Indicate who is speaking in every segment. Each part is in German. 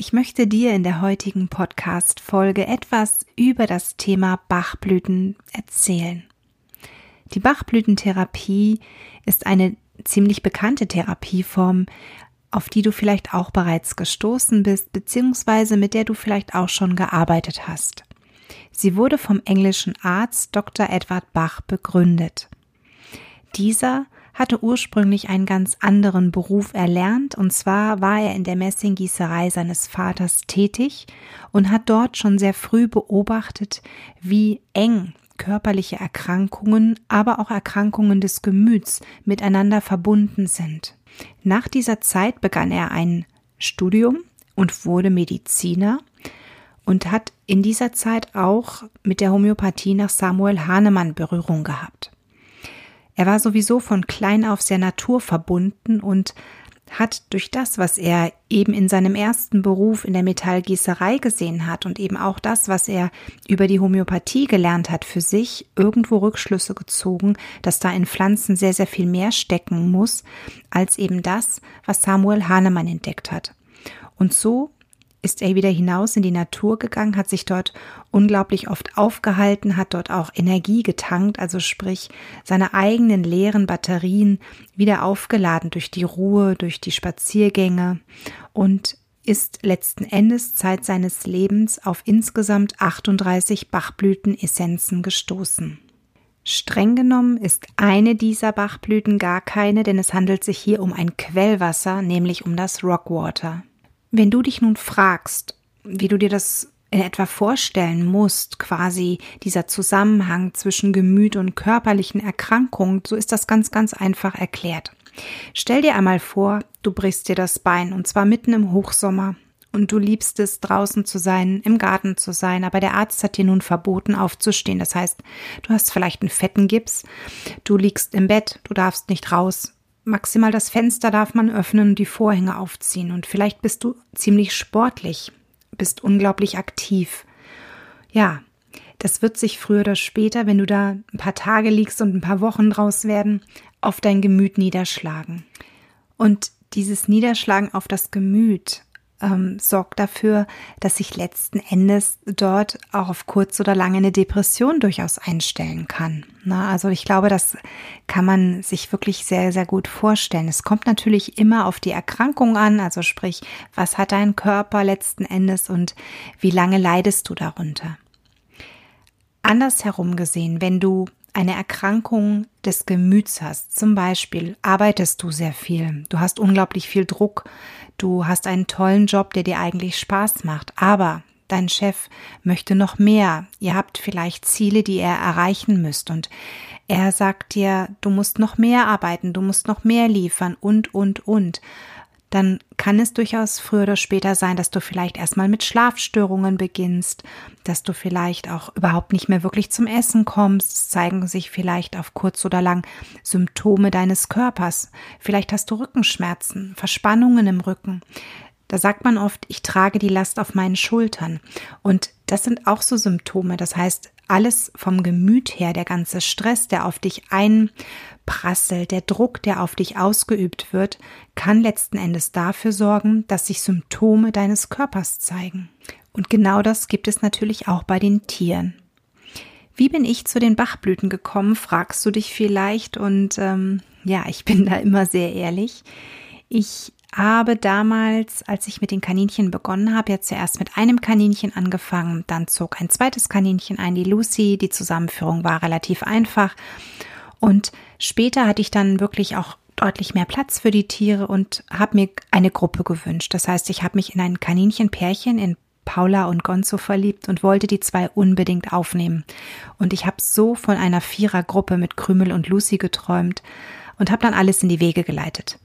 Speaker 1: Ich möchte dir in der heutigen Podcast-Folge etwas über das Thema Bachblüten erzählen. Die Bachblütentherapie ist eine ziemlich bekannte Therapieform, auf die du vielleicht auch bereits gestoßen bist, beziehungsweise mit der du vielleicht auch schon gearbeitet hast. Sie wurde vom englischen Arzt Dr. Edward Bach begründet. Dieser hatte ursprünglich einen ganz anderen Beruf erlernt, und zwar war er in der Messinggießerei seines Vaters tätig und hat dort schon sehr früh beobachtet, wie eng körperliche Erkrankungen, aber auch Erkrankungen des Gemüts miteinander verbunden sind. Nach dieser Zeit begann er ein Studium und wurde Mediziner und hat in dieser Zeit auch mit der Homöopathie nach Samuel Hahnemann Berührung gehabt. Er war sowieso von klein auf sehr naturverbunden und hat durch das, was er eben in seinem ersten Beruf in der Metallgießerei gesehen hat und eben auch das, was er über die Homöopathie gelernt hat, für sich irgendwo Rückschlüsse gezogen, dass da in Pflanzen sehr, sehr viel mehr stecken muss, als eben das, was Samuel Hahnemann entdeckt hat. Und so ist er wieder hinaus in die Natur gegangen, hat sich dort unglaublich oft aufgehalten, hat dort auch Energie getankt, also sprich seine eigenen leeren Batterien wieder aufgeladen durch die Ruhe, durch die Spaziergänge und ist letzten Endes Zeit seines Lebens auf insgesamt 38 Bachblütenessenzen gestoßen. Streng genommen ist eine dieser Bachblüten gar keine, denn es handelt sich hier um ein Quellwasser, nämlich um das Rockwater. Wenn du dich nun fragst, wie du dir das in etwa vorstellen musst, quasi dieser Zusammenhang zwischen Gemüt und körperlichen Erkrankungen, so ist das ganz, ganz einfach erklärt. Stell dir einmal vor, du brichst dir das Bein und zwar mitten im Hochsommer und du liebst es, draußen zu sein, im Garten zu sein, aber der Arzt hat dir nun verboten, aufzustehen. Das heißt, du hast vielleicht einen fetten Gips, du liegst im Bett, du darfst nicht raus, Maximal das Fenster darf man öffnen und die Vorhänge aufziehen. Und vielleicht bist du ziemlich sportlich, bist unglaublich aktiv. Ja, das wird sich früher oder später, wenn du da ein paar Tage liegst und ein paar Wochen draus werden, auf dein Gemüt niederschlagen. Und dieses Niederschlagen auf das Gemüt ähm, sorgt dafür, dass sich letzten Endes dort auch auf kurz oder lange eine Depression durchaus einstellen kann. Na, also ich glaube, das kann man sich wirklich sehr, sehr gut vorstellen. Es kommt natürlich immer auf die Erkrankung an, also sprich, was hat dein Körper letzten Endes und wie lange leidest du darunter. Andersherum gesehen, wenn du eine Erkrankung des Gemüts hast, zum Beispiel arbeitest du sehr viel, du hast unglaublich viel Druck, du hast einen tollen Job, der dir eigentlich Spaß macht, aber dein Chef möchte noch mehr, ihr habt vielleicht Ziele, die er erreichen müsst und er sagt dir, du musst noch mehr arbeiten, du musst noch mehr liefern und, und, und. Dann kann es durchaus früher oder später sein, dass du vielleicht erstmal mit Schlafstörungen beginnst, dass du vielleicht auch überhaupt nicht mehr wirklich zum Essen kommst. Es zeigen sich vielleicht auf kurz oder lang Symptome deines Körpers. Vielleicht hast du Rückenschmerzen, Verspannungen im Rücken. Da sagt man oft, ich trage die Last auf meinen Schultern. Und das sind auch so Symptome. Das heißt, alles vom Gemüt her, der ganze Stress, der auf dich einprasselt, der Druck, der auf dich ausgeübt wird, kann letzten Endes dafür sorgen, dass sich Symptome deines Körpers zeigen. Und genau das gibt es natürlich auch bei den Tieren. Wie bin ich zu den Bachblüten gekommen, fragst du dich vielleicht. Und ähm, ja, ich bin da immer sehr ehrlich. Ich habe damals, als ich mit den Kaninchen begonnen habe, ja zuerst mit einem Kaninchen angefangen, dann zog ein zweites Kaninchen ein, die Lucy. Die Zusammenführung war relativ einfach. Und später hatte ich dann wirklich auch deutlich mehr Platz für die Tiere und habe mir eine Gruppe gewünscht. Das heißt, ich habe mich in ein Kaninchenpärchen in Paula und Gonzo verliebt und wollte die zwei unbedingt aufnehmen. Und ich habe so von einer Vierergruppe mit Krümel und Lucy geträumt und habe dann alles in die Wege geleitet.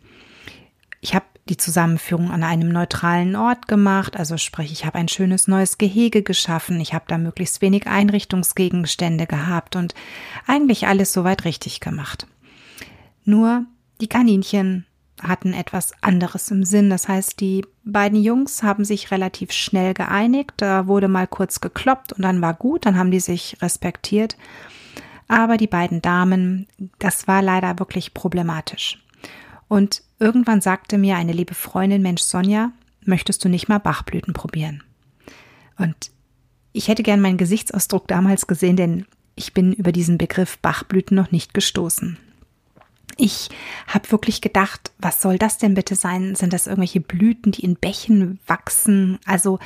Speaker 1: Ich habe die Zusammenführung an einem neutralen Ort gemacht, also sprich, ich habe ein schönes neues Gehege geschaffen, ich habe da möglichst wenig Einrichtungsgegenstände gehabt und eigentlich alles soweit richtig gemacht. Nur die Kaninchen hatten etwas anderes im Sinn. Das heißt, die beiden Jungs haben sich relativ schnell geeinigt. Da wurde mal kurz gekloppt und dann war gut, dann haben die sich respektiert. Aber die beiden Damen, das war leider wirklich problematisch. Und irgendwann sagte mir eine liebe Freundin, Mensch Sonja, möchtest du nicht mal Bachblüten probieren? Und ich hätte gern meinen Gesichtsausdruck damals gesehen, denn ich bin über diesen Begriff Bachblüten noch nicht gestoßen. Ich habe wirklich gedacht, was soll das denn bitte sein? Sind das irgendwelche Blüten, die in Bächen wachsen? Also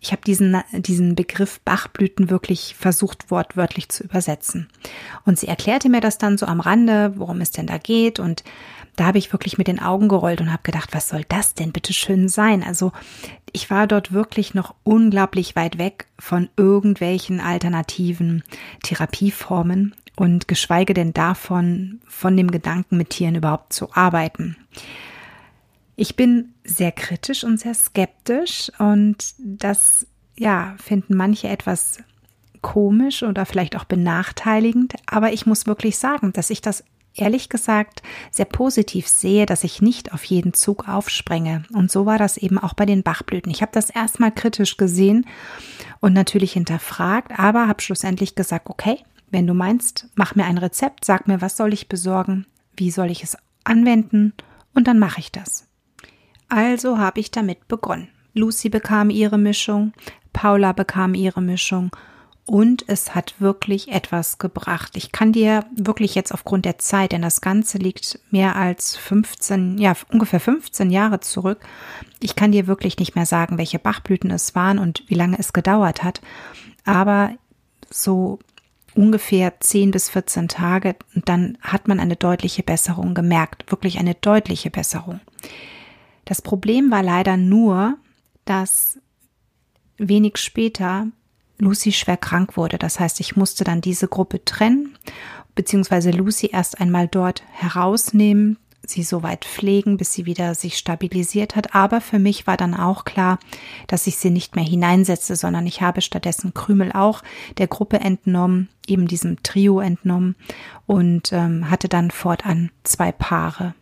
Speaker 1: ich habe diesen, diesen Begriff Bachblüten wirklich versucht wortwörtlich zu übersetzen. Und sie erklärte mir das dann so am Rande, worum es denn da geht. Und da habe ich wirklich mit den Augen gerollt und habe gedacht, was soll das denn bitte schön sein? Also ich war dort wirklich noch unglaublich weit weg von irgendwelchen alternativen Therapieformen und geschweige denn davon, von dem Gedanken mit Tieren überhaupt zu arbeiten. Ich bin sehr kritisch und sehr skeptisch und das, ja, finden manche etwas komisch oder vielleicht auch benachteiligend, aber ich muss wirklich sagen, dass ich das ehrlich gesagt sehr positiv sehe, dass ich nicht auf jeden Zug aufsprenge. Und so war das eben auch bei den Bachblüten. Ich habe das erstmal kritisch gesehen und natürlich hinterfragt, aber habe schlussendlich gesagt, okay, wenn du meinst, mach mir ein Rezept, sag mir, was soll ich besorgen, wie soll ich es anwenden und dann mache ich das. Also habe ich damit begonnen. Lucy bekam ihre Mischung, Paula bekam ihre Mischung und es hat wirklich etwas gebracht. Ich kann dir wirklich jetzt aufgrund der Zeit, denn das Ganze liegt mehr als 15, ja, ungefähr 15 Jahre zurück. Ich kann dir wirklich nicht mehr sagen, welche Bachblüten es waren und wie lange es gedauert hat. Aber so ungefähr 10 bis 14 Tage und dann hat man eine deutliche Besserung gemerkt, wirklich eine deutliche Besserung. Das Problem war leider nur, dass wenig später Lucy schwer krank wurde. Das heißt, ich musste dann diese Gruppe trennen, beziehungsweise Lucy erst einmal dort herausnehmen, sie so weit pflegen, bis sie wieder sich stabilisiert hat. Aber für mich war dann auch klar, dass ich sie nicht mehr hineinsetze, sondern ich habe stattdessen Krümel auch der Gruppe entnommen, eben diesem Trio entnommen und ähm, hatte dann fortan zwei Paare.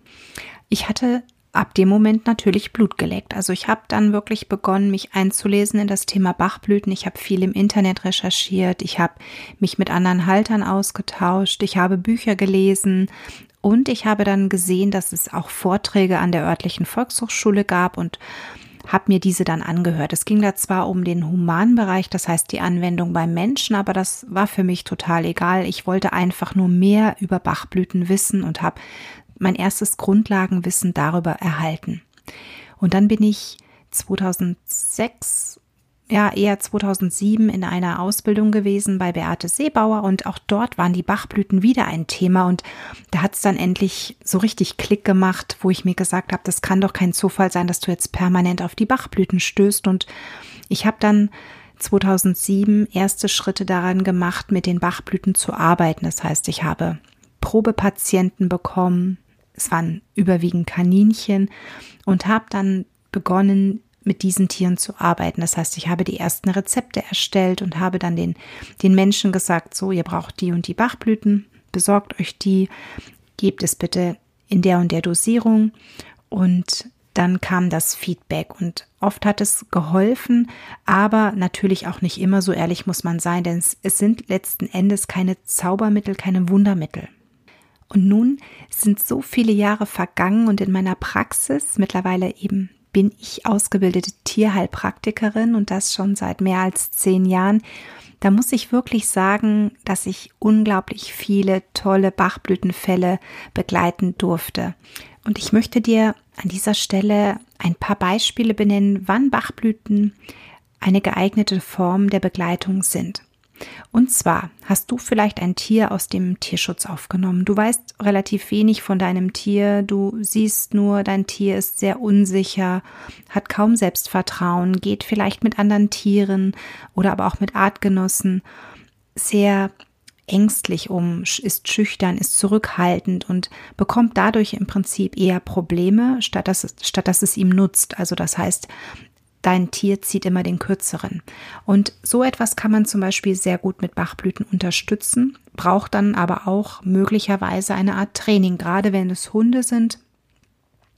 Speaker 1: Ich hatte ab dem Moment natürlich Blut geleckt. Also ich habe dann wirklich begonnen, mich einzulesen in das Thema Bachblüten. Ich habe viel im Internet recherchiert, ich habe mich mit anderen Haltern ausgetauscht, ich habe Bücher gelesen, und ich habe dann gesehen, dass es auch Vorträge an der örtlichen Volkshochschule gab und habe mir diese dann angehört. Es ging da zwar um den Humanbereich, das heißt die Anwendung beim Menschen, aber das war für mich total egal. Ich wollte einfach nur mehr über Bachblüten wissen und habe mein erstes Grundlagenwissen darüber erhalten. Und dann bin ich 2006 ja eher 2007 in einer Ausbildung gewesen bei Beate Seebauer und auch dort waren die Bachblüten wieder ein Thema und da hat es dann endlich so richtig Klick gemacht, wo ich mir gesagt habe, das kann doch kein Zufall sein, dass du jetzt permanent auf die Bachblüten stößt und ich habe dann 2007 erste Schritte daran gemacht, mit den Bachblüten zu arbeiten. Das heißt, ich habe Probepatienten bekommen, es waren überwiegend Kaninchen und habe dann begonnen, mit diesen Tieren zu arbeiten. Das heißt, ich habe die ersten Rezepte erstellt und habe dann den, den Menschen gesagt, so, ihr braucht die und die Bachblüten, besorgt euch die, gebt es bitte in der und der Dosierung und dann kam das Feedback und oft hat es geholfen, aber natürlich auch nicht immer, so ehrlich muss man sein, denn es, es sind letzten Endes keine Zaubermittel, keine Wundermittel. Und nun sind so viele Jahre vergangen und in meiner Praxis, mittlerweile eben bin ich ausgebildete Tierheilpraktikerin und das schon seit mehr als zehn Jahren. Da muss ich wirklich sagen, dass ich unglaublich viele tolle Bachblütenfälle begleiten durfte. Und ich möchte dir an dieser Stelle ein paar Beispiele benennen, wann Bachblüten eine geeignete Form der Begleitung sind. Und zwar hast du vielleicht ein Tier aus dem Tierschutz aufgenommen. Du weißt relativ wenig von deinem Tier. Du siehst nur, dein Tier ist sehr unsicher, hat kaum Selbstvertrauen, geht vielleicht mit anderen Tieren oder aber auch mit Artgenossen sehr ängstlich um, ist schüchtern, ist zurückhaltend und bekommt dadurch im Prinzip eher Probleme, statt dass, es, statt dass es ihm nutzt. Also das heißt, dein Tier zieht immer den kürzeren. Und so etwas kann man zum Beispiel sehr gut mit Bachblüten unterstützen, braucht dann aber auch möglicherweise eine Art Training, gerade wenn es Hunde sind.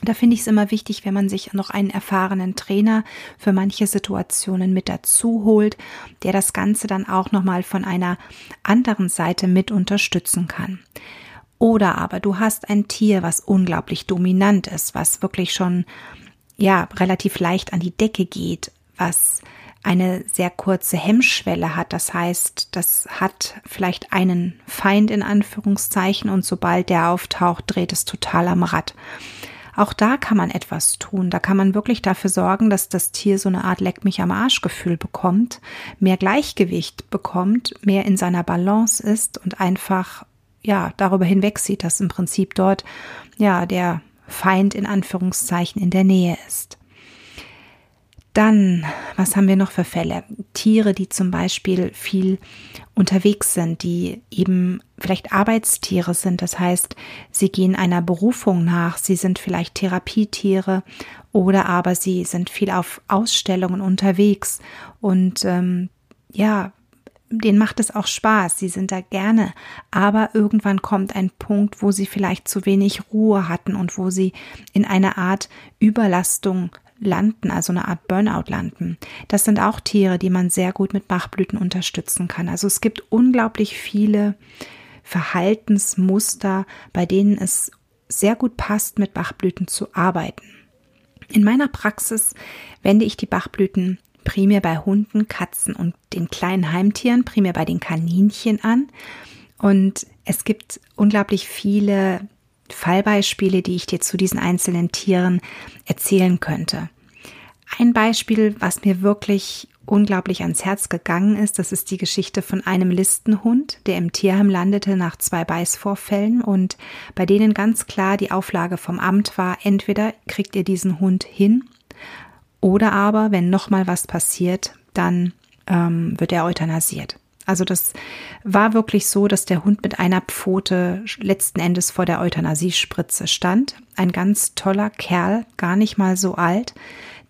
Speaker 1: Da finde ich es immer wichtig, wenn man sich noch einen erfahrenen Trainer für manche Situationen mit dazu holt, der das Ganze dann auch nochmal von einer anderen Seite mit unterstützen kann. Oder aber du hast ein Tier, was unglaublich dominant ist, was wirklich schon ja, relativ leicht an die Decke geht, was eine sehr kurze Hemmschwelle hat. Das heißt, das hat vielleicht einen Feind in Anführungszeichen und sobald der auftaucht, dreht es total am Rad. Auch da kann man etwas tun. Da kann man wirklich dafür sorgen, dass das Tier so eine Art Leck mich am Arsch Gefühl bekommt, mehr Gleichgewicht bekommt, mehr in seiner Balance ist und einfach, ja, darüber hinweg sieht, dass im Prinzip dort, ja, der Feind in Anführungszeichen in der Nähe ist. Dann, was haben wir noch für Fälle? Tiere, die zum Beispiel viel unterwegs sind, die eben vielleicht Arbeitstiere sind. Das heißt, sie gehen einer Berufung nach, sie sind vielleicht Therapietiere oder aber sie sind viel auf Ausstellungen unterwegs und ähm, ja, denen macht es auch Spaß, sie sind da gerne, aber irgendwann kommt ein Punkt, wo sie vielleicht zu wenig Ruhe hatten und wo sie in eine Art Überlastung landen, also eine Art Burnout landen. Das sind auch Tiere, die man sehr gut mit Bachblüten unterstützen kann. Also es gibt unglaublich viele Verhaltensmuster, bei denen es sehr gut passt, mit Bachblüten zu arbeiten. In meiner Praxis wende ich die Bachblüten primär bei Hunden, Katzen und den kleinen Heimtieren, primär bei den Kaninchen an. Und es gibt unglaublich viele Fallbeispiele, die ich dir zu diesen einzelnen Tieren erzählen könnte. Ein Beispiel, was mir wirklich unglaublich ans Herz gegangen ist, das ist die Geschichte von einem Listenhund, der im Tierheim landete nach zwei Beißvorfällen und bei denen ganz klar die Auflage vom Amt war, entweder kriegt ihr diesen Hund hin oder aber, wenn nochmal was passiert, dann ähm, wird er euthanasiert. Also das war wirklich so, dass der Hund mit einer Pfote letzten Endes vor der Euthanasiespritze stand. Ein ganz toller Kerl, gar nicht mal so alt.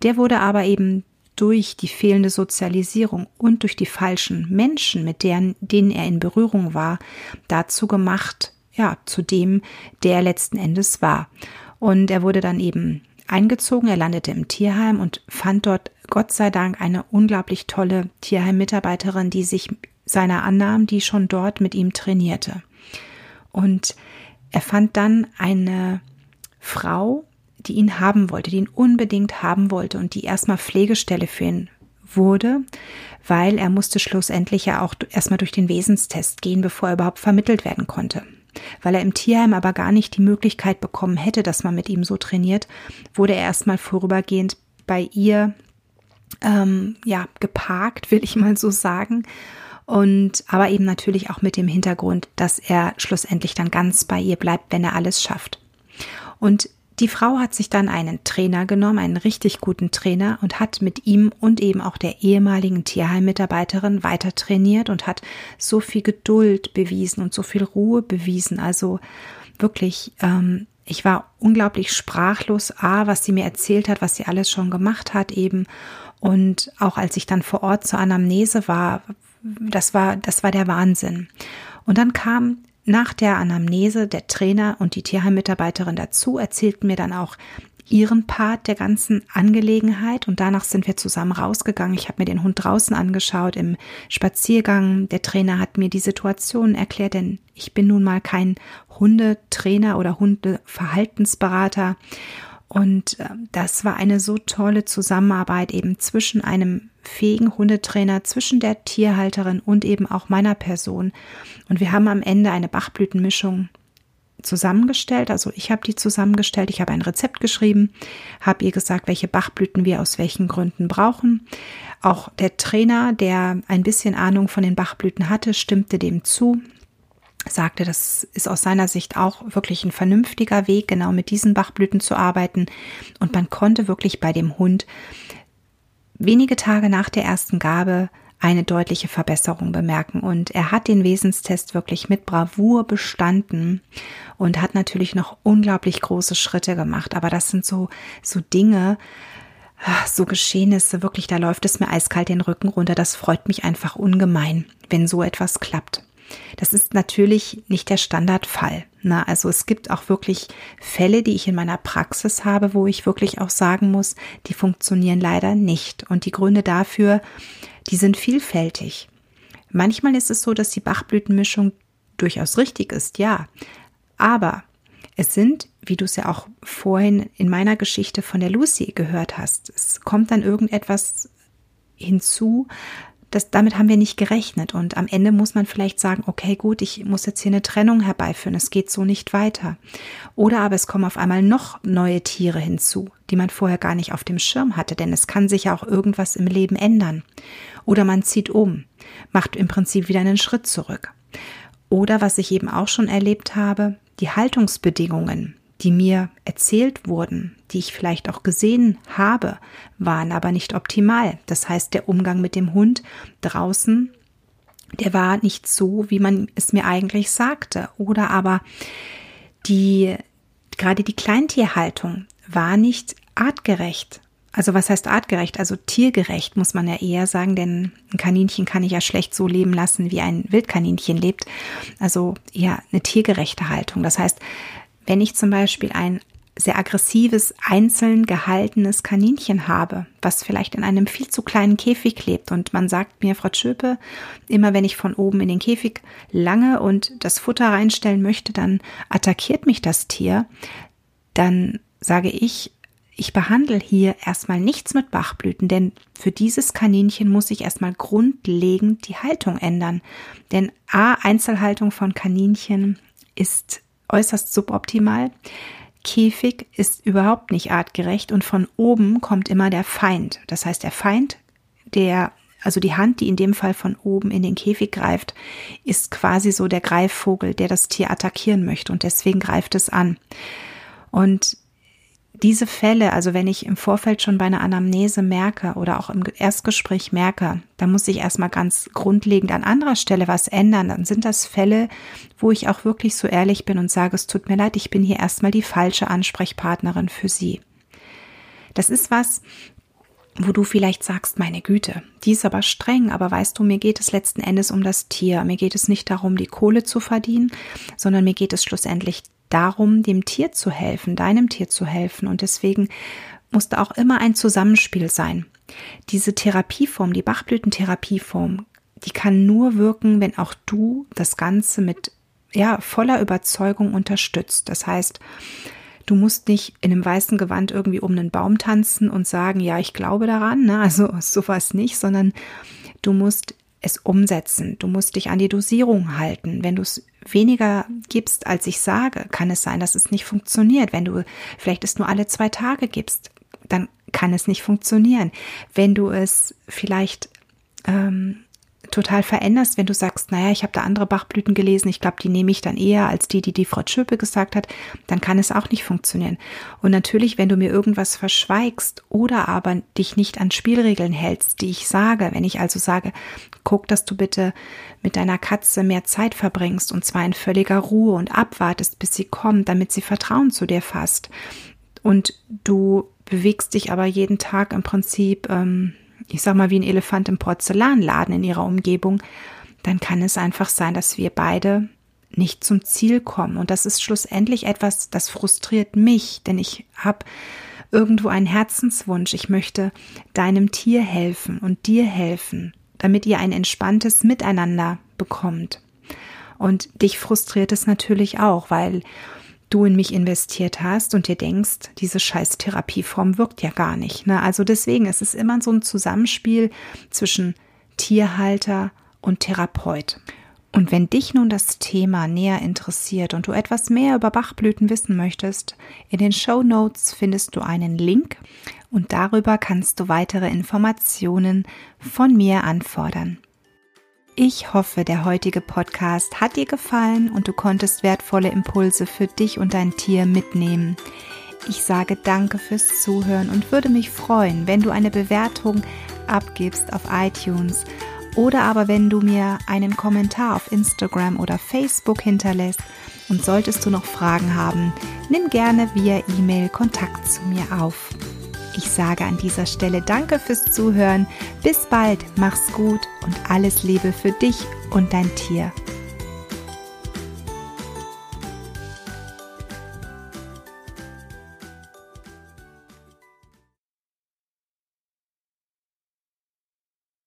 Speaker 1: Der wurde aber eben durch die fehlende Sozialisierung und durch die falschen Menschen, mit deren, denen er in Berührung war, dazu gemacht, ja, zu dem, der letzten Endes war. Und er wurde dann eben eingezogen. Er landete im Tierheim und fand dort Gott sei Dank eine unglaublich tolle Tierheim-Mitarbeiterin, die sich seiner annahm, die schon dort mit ihm trainierte. Und er fand dann eine Frau, die ihn haben wollte, die ihn unbedingt haben wollte und die erstmal Pflegestelle für ihn wurde, weil er musste schlussendlich ja auch erstmal durch den Wesenstest gehen, bevor er überhaupt vermittelt werden konnte. Weil er im Tierheim aber gar nicht die Möglichkeit bekommen hätte, dass man mit ihm so trainiert, wurde er erstmal vorübergehend bei ihr ähm, ja geparkt, will ich mal so sagen. Und aber eben natürlich auch mit dem Hintergrund, dass er schlussendlich dann ganz bei ihr bleibt, wenn er alles schafft. Und die Frau hat sich dann einen Trainer genommen, einen richtig guten Trainer und hat mit ihm und eben auch der ehemaligen Tierheimmitarbeiterin weiter trainiert und hat so viel Geduld bewiesen und so viel Ruhe bewiesen. Also wirklich, ähm, ich war unglaublich sprachlos, a, was sie mir erzählt hat, was sie alles schon gemacht hat eben. Und auch als ich dann vor Ort zur Anamnese war, das war, das war der Wahnsinn. Und dann kam nach der Anamnese der Trainer und die Tierheimmitarbeiterin dazu erzählten mir dann auch ihren Part der ganzen Angelegenheit und danach sind wir zusammen rausgegangen. Ich habe mir den Hund draußen angeschaut im Spaziergang. Der Trainer hat mir die Situation erklärt, denn ich bin nun mal kein Hundetrainer oder Hundeverhaltensberater. Und äh, das war eine so tolle Zusammenarbeit eben zwischen einem fähigen Hundetrainer zwischen der Tierhalterin und eben auch meiner Person. Und wir haben am Ende eine Bachblütenmischung zusammengestellt. Also ich habe die zusammengestellt. Ich habe ein Rezept geschrieben, habe ihr gesagt, welche Bachblüten wir aus welchen Gründen brauchen. Auch der Trainer, der ein bisschen Ahnung von den Bachblüten hatte, stimmte dem zu sagte, das ist aus seiner Sicht auch wirklich ein vernünftiger Weg, genau mit diesen Bachblüten zu arbeiten. Und man konnte wirklich bei dem Hund wenige Tage nach der ersten Gabe eine deutliche Verbesserung bemerken. Und er hat den Wesenstest wirklich mit Bravour bestanden und hat natürlich noch unglaublich große Schritte gemacht. Aber das sind so, so Dinge, so Geschehnisse, wirklich, da läuft es mir eiskalt den Rücken runter. Das freut mich einfach ungemein, wenn so etwas klappt. Das ist natürlich nicht der Standardfall. Na, also es gibt auch wirklich Fälle, die ich in meiner Praxis habe, wo ich wirklich auch sagen muss, die funktionieren leider nicht. Und die Gründe dafür, die sind vielfältig. Manchmal ist es so, dass die Bachblütenmischung durchaus richtig ist, ja. Aber es sind, wie du es ja auch vorhin in meiner Geschichte von der Lucy gehört hast, es kommt dann irgendetwas hinzu, das, damit haben wir nicht gerechnet. Und am Ende muss man vielleicht sagen, okay, gut, ich muss jetzt hier eine Trennung herbeiführen. Es geht so nicht weiter. Oder aber es kommen auf einmal noch neue Tiere hinzu, die man vorher gar nicht auf dem Schirm hatte, denn es kann sich ja auch irgendwas im Leben ändern. Oder man zieht um, macht im Prinzip wieder einen Schritt zurück. Oder was ich eben auch schon erlebt habe, die Haltungsbedingungen, die mir erzählt wurden, die ich vielleicht auch gesehen habe, waren aber nicht optimal. Das heißt, der Umgang mit dem Hund draußen, der war nicht so, wie man es mir eigentlich sagte. Oder aber die, gerade die Kleintierhaltung war nicht artgerecht. Also was heißt artgerecht? Also tiergerecht muss man ja eher sagen, denn ein Kaninchen kann ich ja schlecht so leben lassen, wie ein Wildkaninchen lebt. Also eher eine tiergerechte Haltung. Das heißt, wenn ich zum Beispiel ein sehr aggressives, einzeln gehaltenes Kaninchen habe, was vielleicht in einem viel zu kleinen Käfig lebt und man sagt mir, Frau Schöpe, immer wenn ich von oben in den Käfig lange und das Futter reinstellen möchte, dann attackiert mich das Tier, dann sage ich, ich behandle hier erstmal nichts mit Bachblüten, denn für dieses Kaninchen muss ich erstmal grundlegend die Haltung ändern. Denn A, Einzelhaltung von Kaninchen ist äußerst suboptimal. Käfig ist überhaupt nicht artgerecht und von oben kommt immer der Feind. Das heißt, der Feind, der, also die Hand, die in dem Fall von oben in den Käfig greift, ist quasi so der Greifvogel, der das Tier attackieren möchte und deswegen greift es an. Und diese Fälle, also wenn ich im Vorfeld schon bei einer Anamnese merke oder auch im Erstgespräch merke, da muss ich erstmal ganz grundlegend an anderer Stelle was ändern, dann sind das Fälle, wo ich auch wirklich so ehrlich bin und sage, es tut mir leid, ich bin hier erstmal die falsche Ansprechpartnerin für Sie. Das ist was, wo du vielleicht sagst, meine Güte, die ist aber streng, aber weißt du, mir geht es letzten Endes um das Tier. Mir geht es nicht darum, die Kohle zu verdienen, sondern mir geht es schlussendlich darum, dem Tier zu helfen, deinem Tier zu helfen. Und deswegen muss da auch immer ein Zusammenspiel sein. Diese Therapieform, die Bachblütentherapieform, die kann nur wirken, wenn auch du das Ganze mit ja, voller Überzeugung unterstützt. Das heißt, du musst nicht in einem weißen Gewand irgendwie um einen Baum tanzen und sagen, ja, ich glaube daran, ne? also sowas nicht, sondern du musst es umsetzen. Du musst dich an die Dosierung halten. Wenn du es weniger gibst, als ich sage, kann es sein, dass es nicht funktioniert. Wenn du vielleicht es nur alle zwei Tage gibst, dann kann es nicht funktionieren. Wenn du es vielleicht ähm, total veränderst, wenn du sagst, naja, ich habe da andere Bachblüten gelesen, ich glaube, die nehme ich dann eher als die, die die Frau Schöpe gesagt hat, dann kann es auch nicht funktionieren. Und natürlich, wenn du mir irgendwas verschweigst oder aber dich nicht an Spielregeln hältst, die ich sage, wenn ich also sage, guck, dass du bitte mit deiner Katze mehr Zeit verbringst und zwar in völliger Ruhe und abwartest, bis sie kommt, damit sie Vertrauen zu dir fasst. Und du bewegst dich aber jeden Tag im Prinzip ähm, ich sag mal, wie ein Elefant im Porzellanladen in ihrer Umgebung, dann kann es einfach sein, dass wir beide nicht zum Ziel kommen. Und das ist schlussendlich etwas, das frustriert mich, denn ich habe irgendwo einen Herzenswunsch. Ich möchte deinem Tier helfen und dir helfen, damit ihr ein entspanntes Miteinander bekommt. Und dich frustriert es natürlich auch, weil du in mich investiert hast und dir denkst, diese scheiß Therapieform wirkt ja gar nicht. Ne? Also deswegen ist es immer so ein Zusammenspiel zwischen Tierhalter und Therapeut. Und wenn dich nun das Thema näher interessiert und du etwas mehr über Bachblüten wissen möchtest, in den Show Notes findest du einen Link und darüber kannst du weitere Informationen von mir anfordern. Ich hoffe, der heutige Podcast hat dir gefallen und du konntest wertvolle Impulse für dich und dein Tier mitnehmen. Ich sage danke fürs Zuhören und würde mich freuen, wenn du eine Bewertung abgibst auf iTunes oder aber wenn du mir einen Kommentar auf Instagram oder Facebook hinterlässt. Und solltest du noch Fragen haben, nimm gerne via E-Mail Kontakt zu mir auf. Ich sage an dieser Stelle Danke fürs Zuhören. Bis bald, mach's gut und alles Liebe für dich und dein Tier.